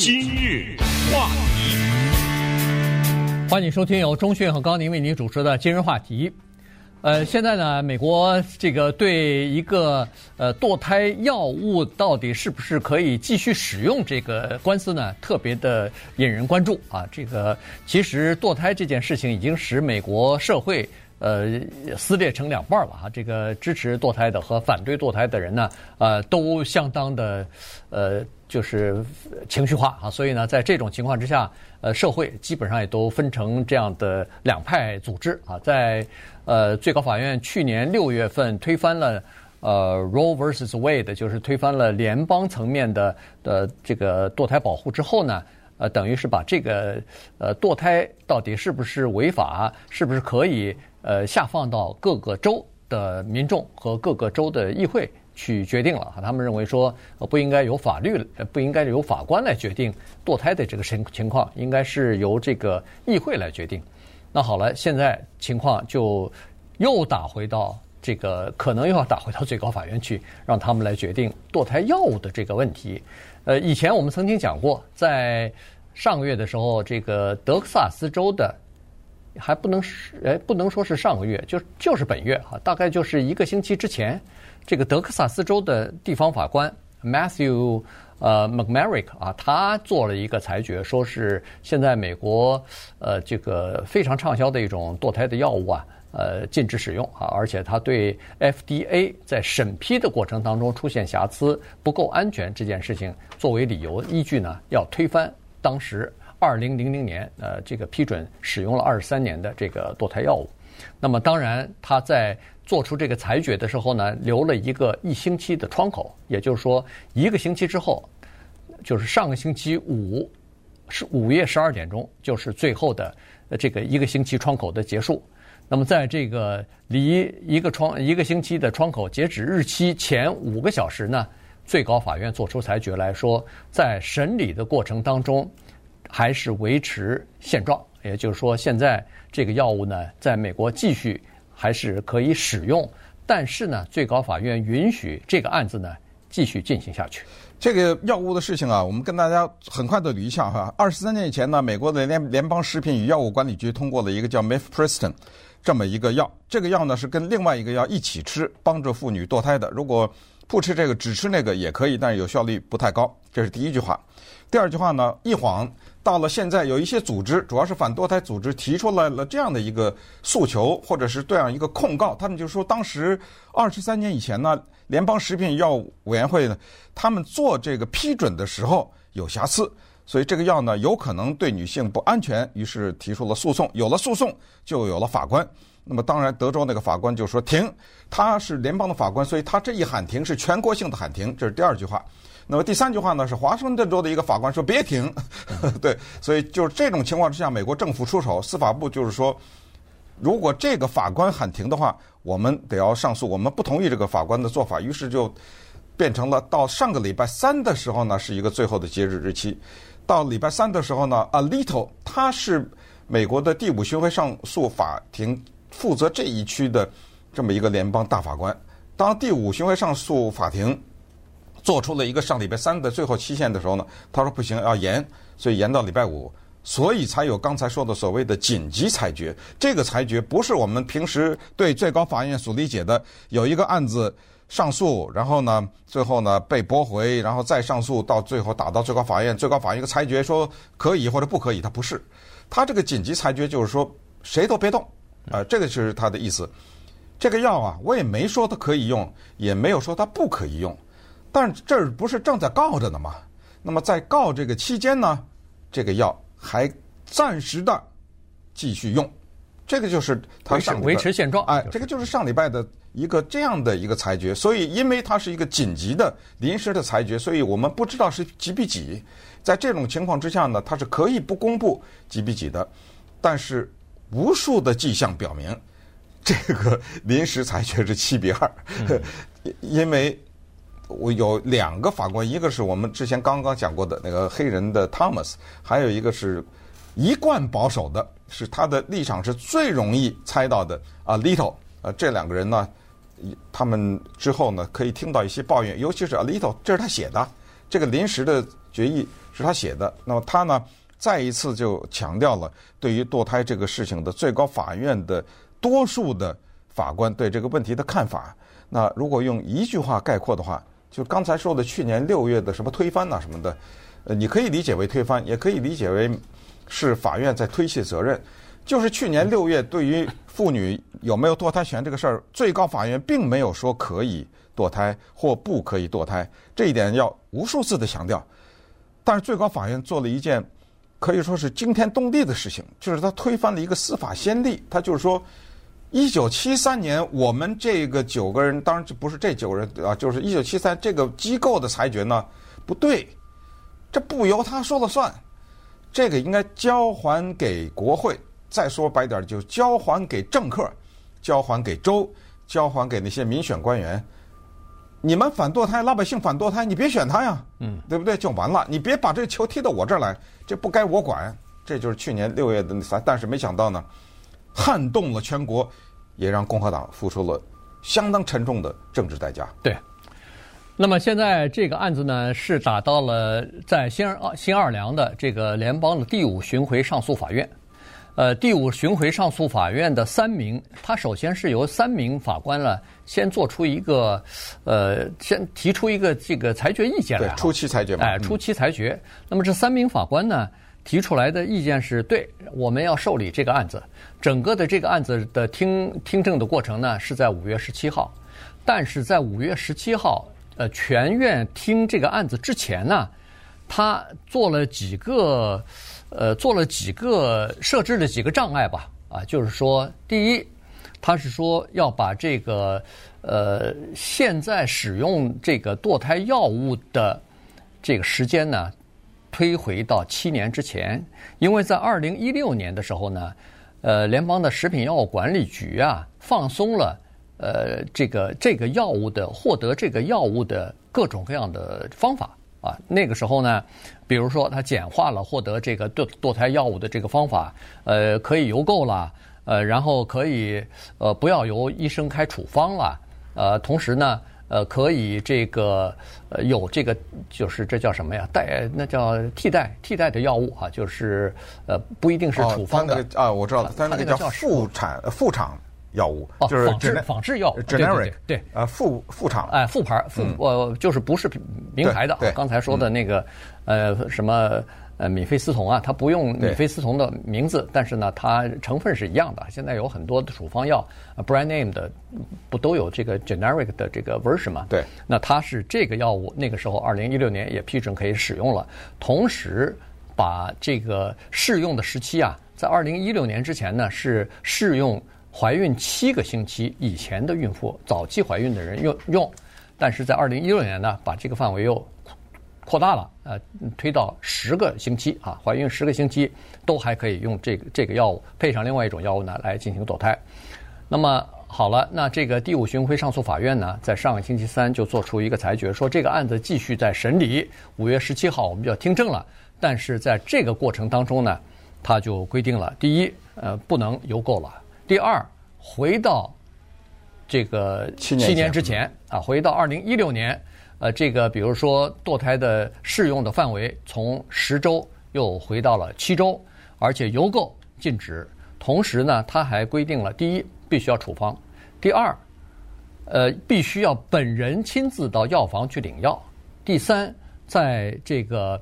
今日话题，欢迎收听由中讯和高宁为您主持的今日话题。呃，现在呢，美国这个对一个呃堕胎药物到底是不是可以继续使用这个官司呢，特别的引人关注啊。这个其实堕胎这件事情已经使美国社会呃撕裂成两半了啊。这个支持堕胎的和反对堕胎的人呢，呃，都相当的呃。就是情绪化啊，所以呢，在这种情况之下，呃，社会基本上也都分成这样的两派组织啊。在呃最高法院去年六月份推翻了呃 Roe vs. Wade，就是推翻了联邦层面的的这个堕胎保护之后呢，呃，等于是把这个呃堕胎到底是不是违法，是不是可以呃下放到各个州的民众和各个州的议会。去决定了，他们认为说，不应该由法律，不应该由法官来决定堕胎的这个情情况，应该是由这个议会来决定。那好了，现在情况就又打回到这个，可能又要打回到最高法院去，让他们来决定堕胎药物的这个问题。呃，以前我们曾经讲过，在上个月的时候，这个德克萨斯州的还不能是，哎，不能说是上个月，就就是本月哈，大概就是一个星期之前。这个德克萨斯州的地方法官 Matthew 呃 McMerrick 啊，他做了一个裁决，说是现在美国呃这个非常畅销的一种堕胎的药物啊，呃禁止使用啊，而且他对 FDA 在审批的过程当中出现瑕疵、不够安全这件事情作为理由依据呢，要推翻当时二零零零年呃这个批准使用了二十三年的这个堕胎药物。那么当然他在。做出这个裁决的时候呢，留了一个一星期的窗口，也就是说，一个星期之后，就是上个星期五，是午夜十二点钟，就是最后的这个一个星期窗口的结束。那么，在这个离一个窗一个星期的窗口截止日期前五个小时呢，最高法院做出裁决来说，在审理的过程当中，还是维持现状，也就是说，现在这个药物呢，在美国继续。还是可以使用，但是呢，最高法院允许这个案子呢继续进行下去。这个药物的事情啊，我们跟大家很快的捋一下哈。二十三年以前呢，美国的联联邦食品与药物管理局通过了一个叫 Mifepristone 这么一个药，这个药呢是跟另外一个药一起吃，帮助妇女堕胎的。如果不吃这个，只吃那个也可以，但是有效率不太高。这是第一句话。第二句话呢，一晃。到了现在，有一些组织，主要是反堕胎组织，提出来了这样的一个诉求，或者是这样一个控告。他们就说，当时二十三年以前呢，联邦食品药物委员会呢，他们做这个批准的时候有瑕疵，所以这个药呢有可能对女性不安全，于是提出了诉讼。有了诉讼，就有了法官。那么当然，德州那个法官就说停，他是联邦的法官，所以他这一喊停是全国性的喊停。这是第二句话。那么第三句话呢，是华盛顿州的一个法官说别停，对，所以就是这种情况之下，美国政府出手，司法部就是说，如果这个法官喊停的话，我们得要上诉，我们不同意这个法官的做法，于是就变成了到上个礼拜三的时候呢，是一个最后的截止日期。到礼拜三的时候呢，Alito 他是美国的第五巡回上诉法庭负责这一区的这么一个联邦大法官，当第五巡回上诉法庭。做出了一个上礼拜三的最后期限的时候呢，他说不行，要延，所以延到礼拜五，所以才有刚才说的所谓的紧急裁决。这个裁决不是我们平时对最高法院所理解的，有一个案子上诉，然后呢，最后呢被驳回，然后再上诉，到最后打到最高法院，最高法院一个裁决说可以或者不可以，他不是，他这个紧急裁决就是说谁都别动，啊、呃，这个就是他的意思。这个药啊，我也没说它可以用，也没有说它不可以用。但是这儿不是正在告着呢吗？那么在告这个期间呢，这个药还暂时的继续用，这个就是他上维持现状。哎，这个就是上礼拜的一个这样的一个裁决。所以，因为它是一个紧急的临时的裁决，所以我们不知道是几比几。在这种情况之下呢，它是可以不公布几比几的。但是，无数的迹象表明，这个临时裁决是七比二，嗯，因为。我有两个法官，一个是我们之前刚刚讲过的那个黑人的 Thomas，还有一个是一贯保守的，是他的立场是最容易猜到的啊，Alito。呃，这两个人呢，他们之后呢可以听到一些抱怨，尤其是 little 这是他写的，这个临时的决议是他写的。那么他呢，再一次就强调了对于堕胎这个事情的最高法院的多数的法官对这个问题的看法。那如果用一句话概括的话，就刚才说的去年六月的什么推翻呐什么的，呃，你可以理解为推翻，也可以理解为是法院在推卸责任。就是去年六月，对于妇女有没有堕胎权这个事儿，最高法院并没有说可以堕胎或不可以堕胎，这一点要无数次的强调。但是最高法院做了一件可以说是惊天动地的事情，就是他推翻了一个司法先例。他就是说，一九七三年我们这个九个人，当然这不是这九个人啊，就是一九七三这个机构的裁决呢不对，这不由他说了算，这个应该交还给国会。再说白点，就交还给政客，交还给州，交还给那些民选官员。你们反堕胎，老百姓反堕胎，你别选他呀，嗯，对不对？就完了，你别把这个球踢到我这儿来，这不该我管。这就是去年六月的那啥，但是没想到呢，撼动了全国，也让共和党付出了相当沉重的政治代价。对。那么现在这个案子呢，是打到了在新奥新奥尔良的这个联邦的第五巡回上诉法院。呃，第五巡回上诉法院的三名，他首先是由三名法官呢，先做出一个，呃，先提出一个这个裁决意见来，对，初期裁决嘛，哎，初期裁决。嗯、那么这三名法官呢，提出来的意见是对，我们要受理这个案子。整个的这个案子的听听证的过程呢，是在五月十七号，但是在五月十七号，呃，全院听这个案子之前呢，他做了几个。呃，做了几个设置了几个障碍吧，啊，就是说，第一，他是说要把这个呃现在使用这个堕胎药物的这个时间呢，推回到七年之前，因为在二零一六年的时候呢，呃，联邦的食品药物管理局啊放松了呃这个这个药物的获得这个药物的各种各样的方法。啊，那个时候呢，比如说他简化了获得这个堕堕胎药物的这个方法，呃，可以邮购了，呃，然后可以呃不要由医生开处方了，呃，同时呢，呃，可以这个呃有这个就是这叫什么呀？代那叫替代替代的药物啊，就是呃不一定是处方的、哦、啊，我知道，他那个叫副产副厂。药物就是仿制仿制药物，generic 对啊副副厂哎副牌副呃就是不是名牌的啊。刚才说的那个呃什么呃米非司酮啊，它不用米非司酮的名字，但是呢它成分是一样的。现在有很多的处方药，brand name 的不都有这个 generic 的这个 version 嘛？对，那它是这个药物，那个时候二零一六年也批准可以使用了，同时把这个适用的时期啊，在二零一六年之前呢是适用。怀孕七个星期以前的孕妇，早期怀孕的人用用，但是在二零一六年呢，把这个范围又扩大了，呃，推到十个星期啊，怀孕十个星期都还可以用这个这个药物，配上另外一种药物呢来进行堕胎。那么好了，那这个第五巡回上诉法院呢，在上个星期三就做出一个裁决，说这个案子继续在审理，五月十七号我们就要听证了。但是在这个过程当中呢，他就规定了，第一，呃，不能邮购了。第二，回到这个七年之前啊，回到二零一六年，呃，这个比如说堕胎的适用的范围从十周又回到了七周，而且邮购禁止。同时呢，他还规定了：第一，必须要处方；第二，呃，必须要本人亲自到药房去领药；第三，在这个。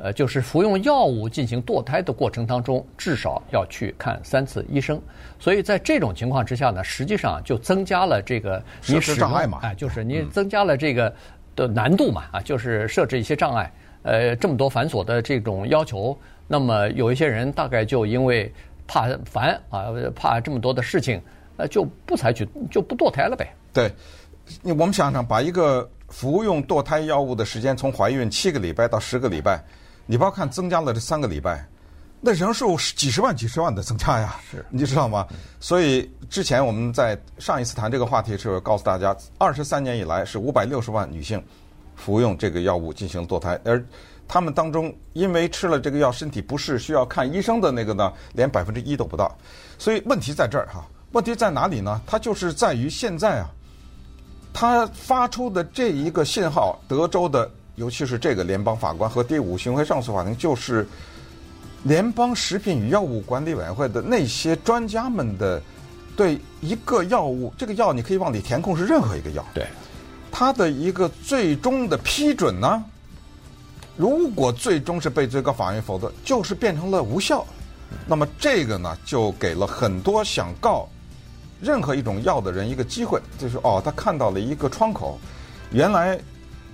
呃，就是服用药物进行堕胎的过程当中，至少要去看三次医生。所以在这种情况之下呢，实际上就增加了这个你使用，哎，就是你增加了这个的难度嘛，啊，就是设置一些障碍。呃，这么多繁琐的这种要求，那么有一些人大概就因为怕烦啊，怕这么多的事情，呃，就不采取，就不堕胎了呗。对，我们想想，把一个服用堕胎药物的时间从怀孕七个礼拜到十个礼拜。你不要看增加了这三个礼拜，那人数几十万、几十万的增加呀，是，你知道吗？所以之前我们在上一次谈这个话题的时候，告诉大家，二十三年以来是五百六十万女性服用这个药物进行堕胎，而他们当中因为吃了这个药，身体不适需要看医生的那个呢，连百分之一都不到。所以问题在这儿哈，问题在哪里呢？它就是在于现在啊，它发出的这一个信号，德州的。尤其是这个联邦法官和第五巡回上诉法庭，就是联邦食品与药物管理委员会的那些专家们的对一个药物，这个药你可以往里填空是任何一个药，对，它的一个最终的批准呢，如果最终是被最高法院否决，就是变成了无效。那么这个呢，就给了很多想告任何一种药的人一个机会，就是哦，他看到了一个窗口，原来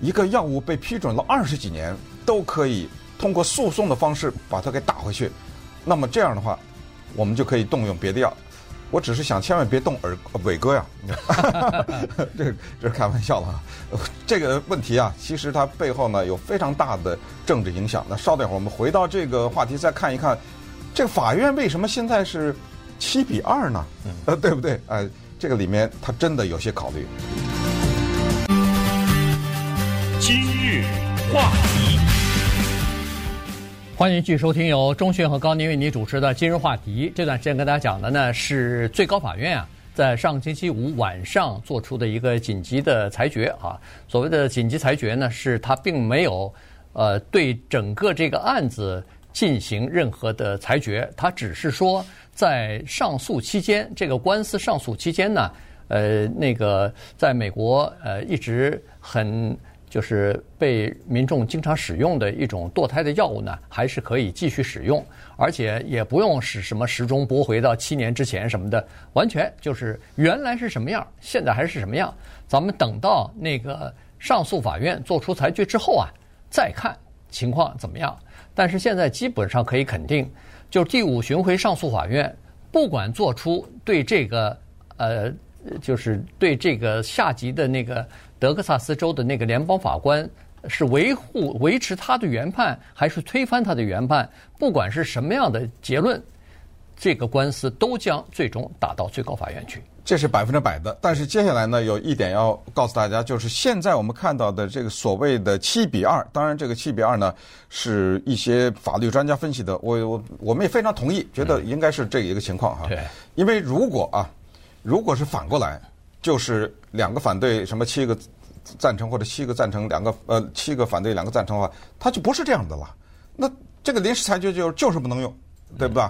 一个药物被批准了二十几年，都可以通过诉讼的方式把它给打回去。那么这样的话，我们就可以动用别的药。我只是想千万别动耳伟哥呀，这这是开玩笑了啊。这个问题啊，其实它背后呢有非常大的政治影响。那稍等一会儿，我们回到这个话题，再看一看。这个法院为什么现在是七比二呢？呃，对不对？呃，这个里面他真的有些考虑。话题，欢迎继续收听由钟迅和高宁为你主持的《今日话题》。这段时间跟大家讲的呢是最高法院啊，在上星期五晚上做出的一个紧急的裁决啊。所谓的紧急裁决呢，是他并没有呃对整个这个案子。进行任何的裁决，他只是说，在上诉期间，这个官司上诉期间呢，呃，那个在美国呃一直很就是被民众经常使用的一种堕胎的药物呢，还是可以继续使用，而且也不用使什么时钟拨回到七年之前什么的，完全就是原来是什么样，现在还是什么样。咱们等到那个上诉法院做出裁决之后啊，再看情况怎么样。但是现在基本上可以肯定，就第五巡回上诉法院不管做出对这个呃，就是对这个下级的那个德克萨斯州的那个联邦法官是维护维持他的原判，还是推翻他的原判，不管是什么样的结论，这个官司都将最终打到最高法院去。这是百分之百的，但是接下来呢，有一点要告诉大家，就是现在我们看到的这个所谓的七比二，当然这个七比二呢，是一些法律专家分析的，我我我们也非常同意，觉得应该是这一个情况哈。对，因为如果啊，如果是反过来，就是两个反对，什么七个赞成或者七个赞成，两个呃七个反对两个赞成的话，他就不是这样的了。那这个临时裁决就就是不能用，对不对？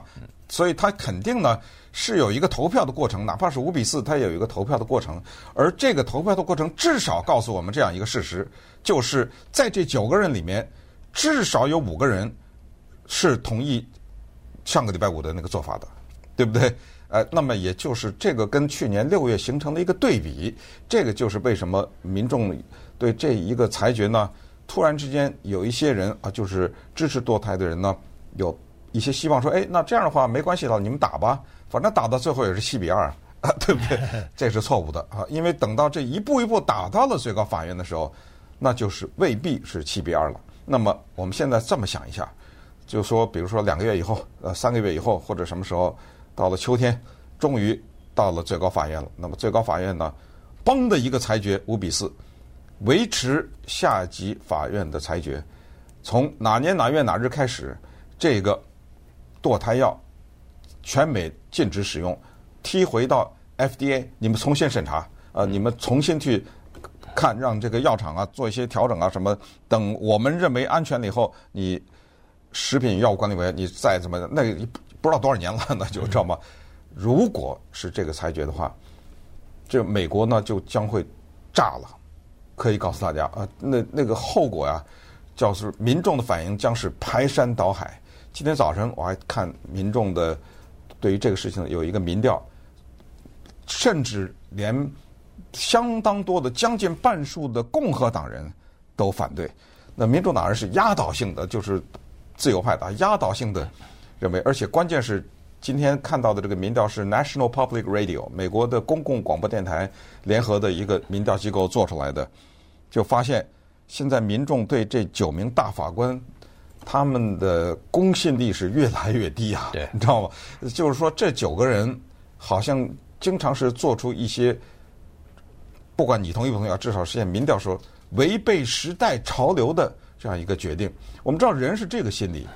所以它肯定呢。是有一个投票的过程，哪怕是五比四，它也有一个投票的过程。而这个投票的过程，至少告诉我们这样一个事实：就是在这九个人里面，至少有五个人是同意上个礼拜五的那个做法的，对不对？呃，那么也就是这个跟去年六月形成了一个对比，这个就是为什么民众对这一个裁决呢，突然之间有一些人啊，就是支持堕胎的人呢，有一些希望说，哎，那这样的话没关系了，你们打吧。反正打到最后也是七比二 啊，对不对？这是错误的啊，因为等到这一步一步打到了最高法院的时候，那就是未必是七比二了。那么我们现在这么想一下，就说比如说两个月以后，呃，三个月以后，或者什么时候到了秋天，终于到了最高法院了。那么最高法院呢，嘣的一个裁决五比四，维持下级法院的裁决，从哪年哪月哪日开始，这个堕胎药。全美禁止使用，踢回到 FDA，你们重新审查，呃，你们重新去看，让这个药厂啊做一些调整啊什么。等我们认为安全了以后，你食品药物管理委员你再怎么那个不知道多少年了，那就知道吗？如果是这个裁决的话，这美国呢就将会炸了，可以告诉大家啊，那那个后果呀，就是民众的反应将是排山倒海。今天早晨我还看民众的。对于这个事情有一个民调，甚至连相当多的将近半数的共和党人都反对，那民主党人是压倒性的，就是自由派的压倒性的认为，而且关键是今天看到的这个民调是 National Public Radio 美国的公共广播电台联合的一个民调机构做出来的，就发现现在民众对这九名大法官。他们的公信力是越来越低啊，对，你知道吗？就是说，这九个人好像经常是做出一些，不管你同意不同意啊，至少实现民调说违背时代潮流的这样一个决定。我们知道人是这个心理，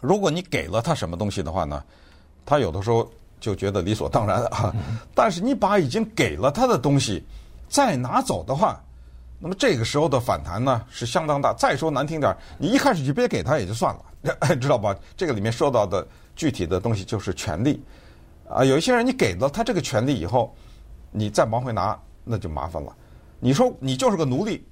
如果你给了他什么东西的话呢，他有的时候就觉得理所当然啊。但是你把已经给了他的东西再拿走的话，那么这个时候的反弹呢是相当大。再说难听点儿，你一开始就别给他也就算了，知道吧？这个里面说到的具体的东西就是权利啊。有一些人你给了他这个权利以后，你再往回拿那就麻烦了。你说你就是个奴隶，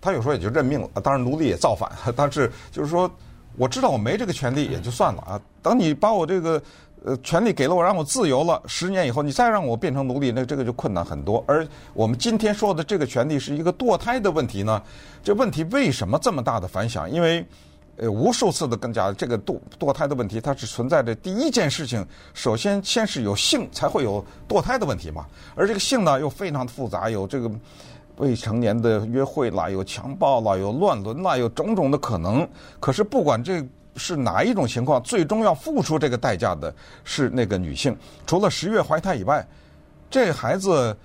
他有时候也就认命了。当然奴隶也造反，但是就是说我知道我没这个权利也就算了啊。等你把我这个。呃，权利给了我，让我自由了。十年以后，你再让我变成奴隶，那这个就困难很多。而我们今天说的这个权利是一个堕胎的问题呢？这问题为什么这么大的反响？因为，呃，无数次的跟讲这个堕堕胎的问题，它是存在着第一件事情，首先先是有性，才会有堕胎的问题嘛。而这个性呢，又非常的复杂，有这个未成年的约会啦，有强暴啦，有乱伦啦，有种种的可能。可是不管这。是哪一种情况，最终要付出这个代价的是那个女性。除了十月怀胎以外，这孩子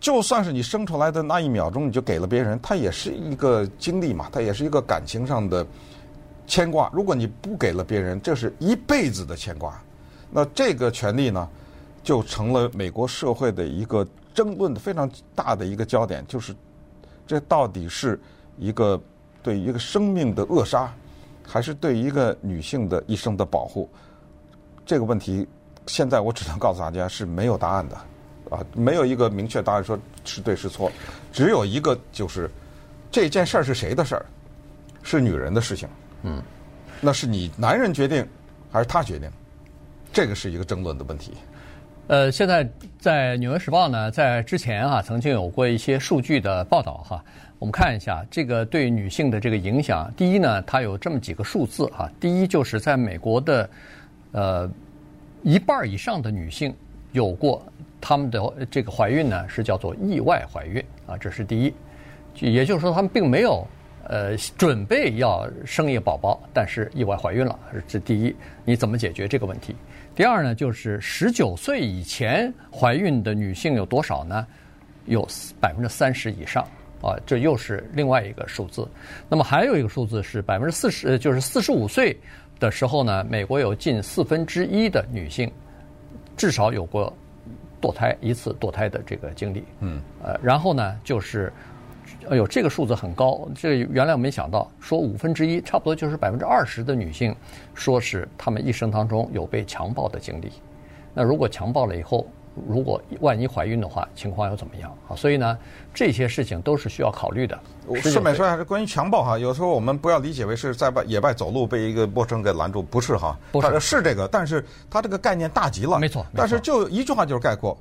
就算是你生出来的那一秒钟你就给了别人，他也是一个经历嘛，他也是一个感情上的牵挂。如果你不给了别人，这是一辈子的牵挂。那这个权利呢，就成了美国社会的一个争论的非常大的一个焦点，就是这到底是一个对一个生命的扼杀。还是对一个女性的一生的保护，这个问题，现在我只能告诉大家是没有答案的，啊，没有一个明确答案说是对是错，只有一个就是这件事儿是谁的事儿，是女人的事情，嗯，那是你男人决定还是他决定，这个是一个争论的问题。呃，现在在《纽约时报》呢，在之前啊，曾经有过一些数据的报道哈。我们看一下这个对女性的这个影响。第一呢，它有这么几个数字哈。第一就是在美国的呃一半以上的女性有过她们的这个怀孕呢，是叫做意外怀孕啊，这是第一。也就是说，她们并没有呃准备要生一个宝宝，但是意外怀孕了，这第一。你怎么解决这个问题？第二呢，就是十九岁以前怀孕的女性有多少呢？有百分之三十以上。啊，这又是另外一个数字。那么还有一个数字是百分之四十，就是四十五岁的时候呢，美国有近四分之一的女性至少有过堕胎一次堕胎的这个经历。嗯。呃，然后呢，就是，哎呦，这个数字很高。这原来我没想到，说五分之一，差不多就是百分之二十的女性，说是她们一生当中有被强暴的经历。那如果强暴了以后，如果万一怀孕的话，情况又怎么样啊？所以呢，这些事情都是需要考虑的。顺便说一下，是关于强暴哈，有时候我们不要理解为是在外野外走路被一个陌生人给拦住，不是哈，不是是这个，但是它这个概念大极了，没错。但是就一句话就是概括，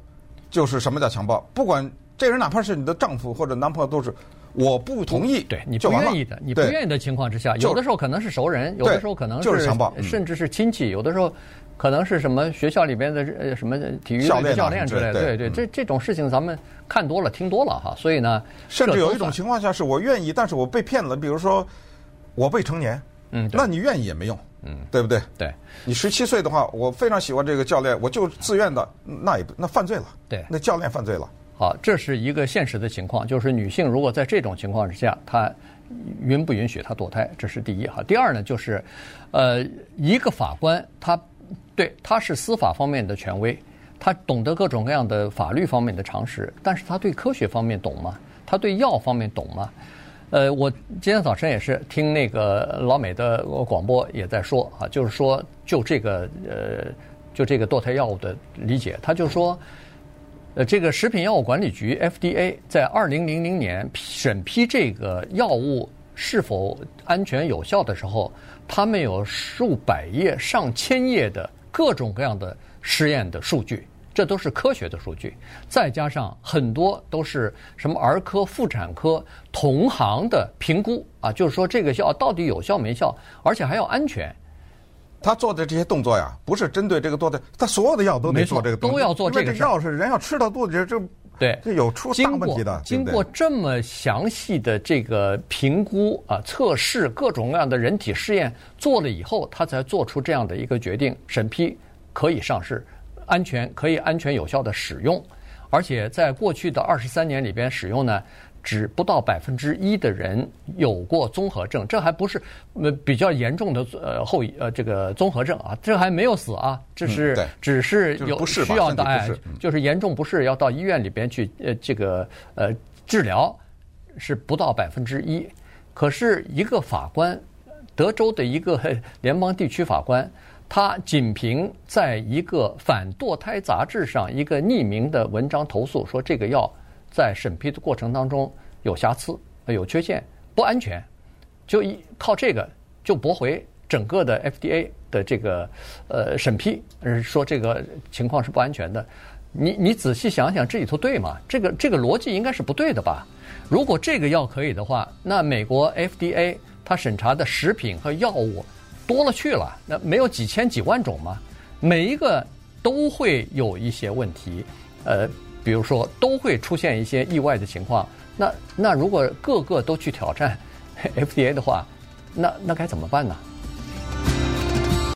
就是什么叫强暴？不管这人哪怕是你的丈夫或者男朋友，都是我不同意，对你不愿意的，你不愿意的情况之下，有的时候可能是熟人，有的时候可能是强暴，甚至是亲戚，有的时候。可能是什么学校里边的呃什么体育教练之类的，对对，这这种事情咱们看多了听多了哈，所以呢，甚至有一种情况下是我愿意，但是我被骗了，比如说我未成年，嗯，那你愿意也没用，嗯，对不对？对，你十七岁的话，我非常喜欢这个教练，我就自愿的，那也那犯罪了，对，那教练犯罪了。好，这是一个现实的情况，就是女性如果在这种情况之下，她允不允许她堕胎？这是第一哈。第二呢，就是呃，一个法官他。对，他是司法方面的权威，他懂得各种各样的法律方面的常识，但是他对科学方面懂吗？他对药方面懂吗？呃，我今天早晨也是听那个老美的广播也在说啊，就是说就这个呃，就这个堕胎药物的理解，他就说，呃，这个食品药物管理局 FDA 在二零零零年审批这个药物是否安全有效的时候，他们有数百页、上千页的。各种各样的实验的数据，这都是科学的数据，再加上很多都是什么儿科、妇产科同行的评估啊，就是说这个药到底有效没效，而且还要安全。他做的这些动作呀，不是针对这个多的，他所有的药都得做这个动作，都要做这个。这药是人要吃到肚子里，这对这有出大问题的。经过这么详细的这个评估啊、测试各种各样的人体试验做了以后，他才做出这样的一个决定，审批可以上市，安全可以安全有效的使用，而且在过去的二十三年里边使用呢。只不到百分之一的人有过综合症，这还不是呃比较严重的呃后遗呃这个综合症啊，这还没有死啊，这是只是有需要到哎，就是严重不适要到医院里边去呃这个呃治疗，是不到百分之一，可是一个法官，德州的一个 联邦地区法官，他仅凭在一个反堕胎杂志上一个匿名的文章投诉说这个药在审批的过程当中有瑕疵、有缺陷、不安全，就一靠这个就驳回整个的 FDA 的这个呃审批，说这个情况是不安全的。你你仔细想想，这里头对吗？这个这个逻辑应该是不对的吧？如果这个药可以的话，那美国 FDA 它审查的食品和药物多了去了，那没有几千几万种吗？每一个都会有一些问题，呃，比如说都会出现一些意外的情况。那那如果个个都去挑战 FDA 的话，那那该怎么办呢？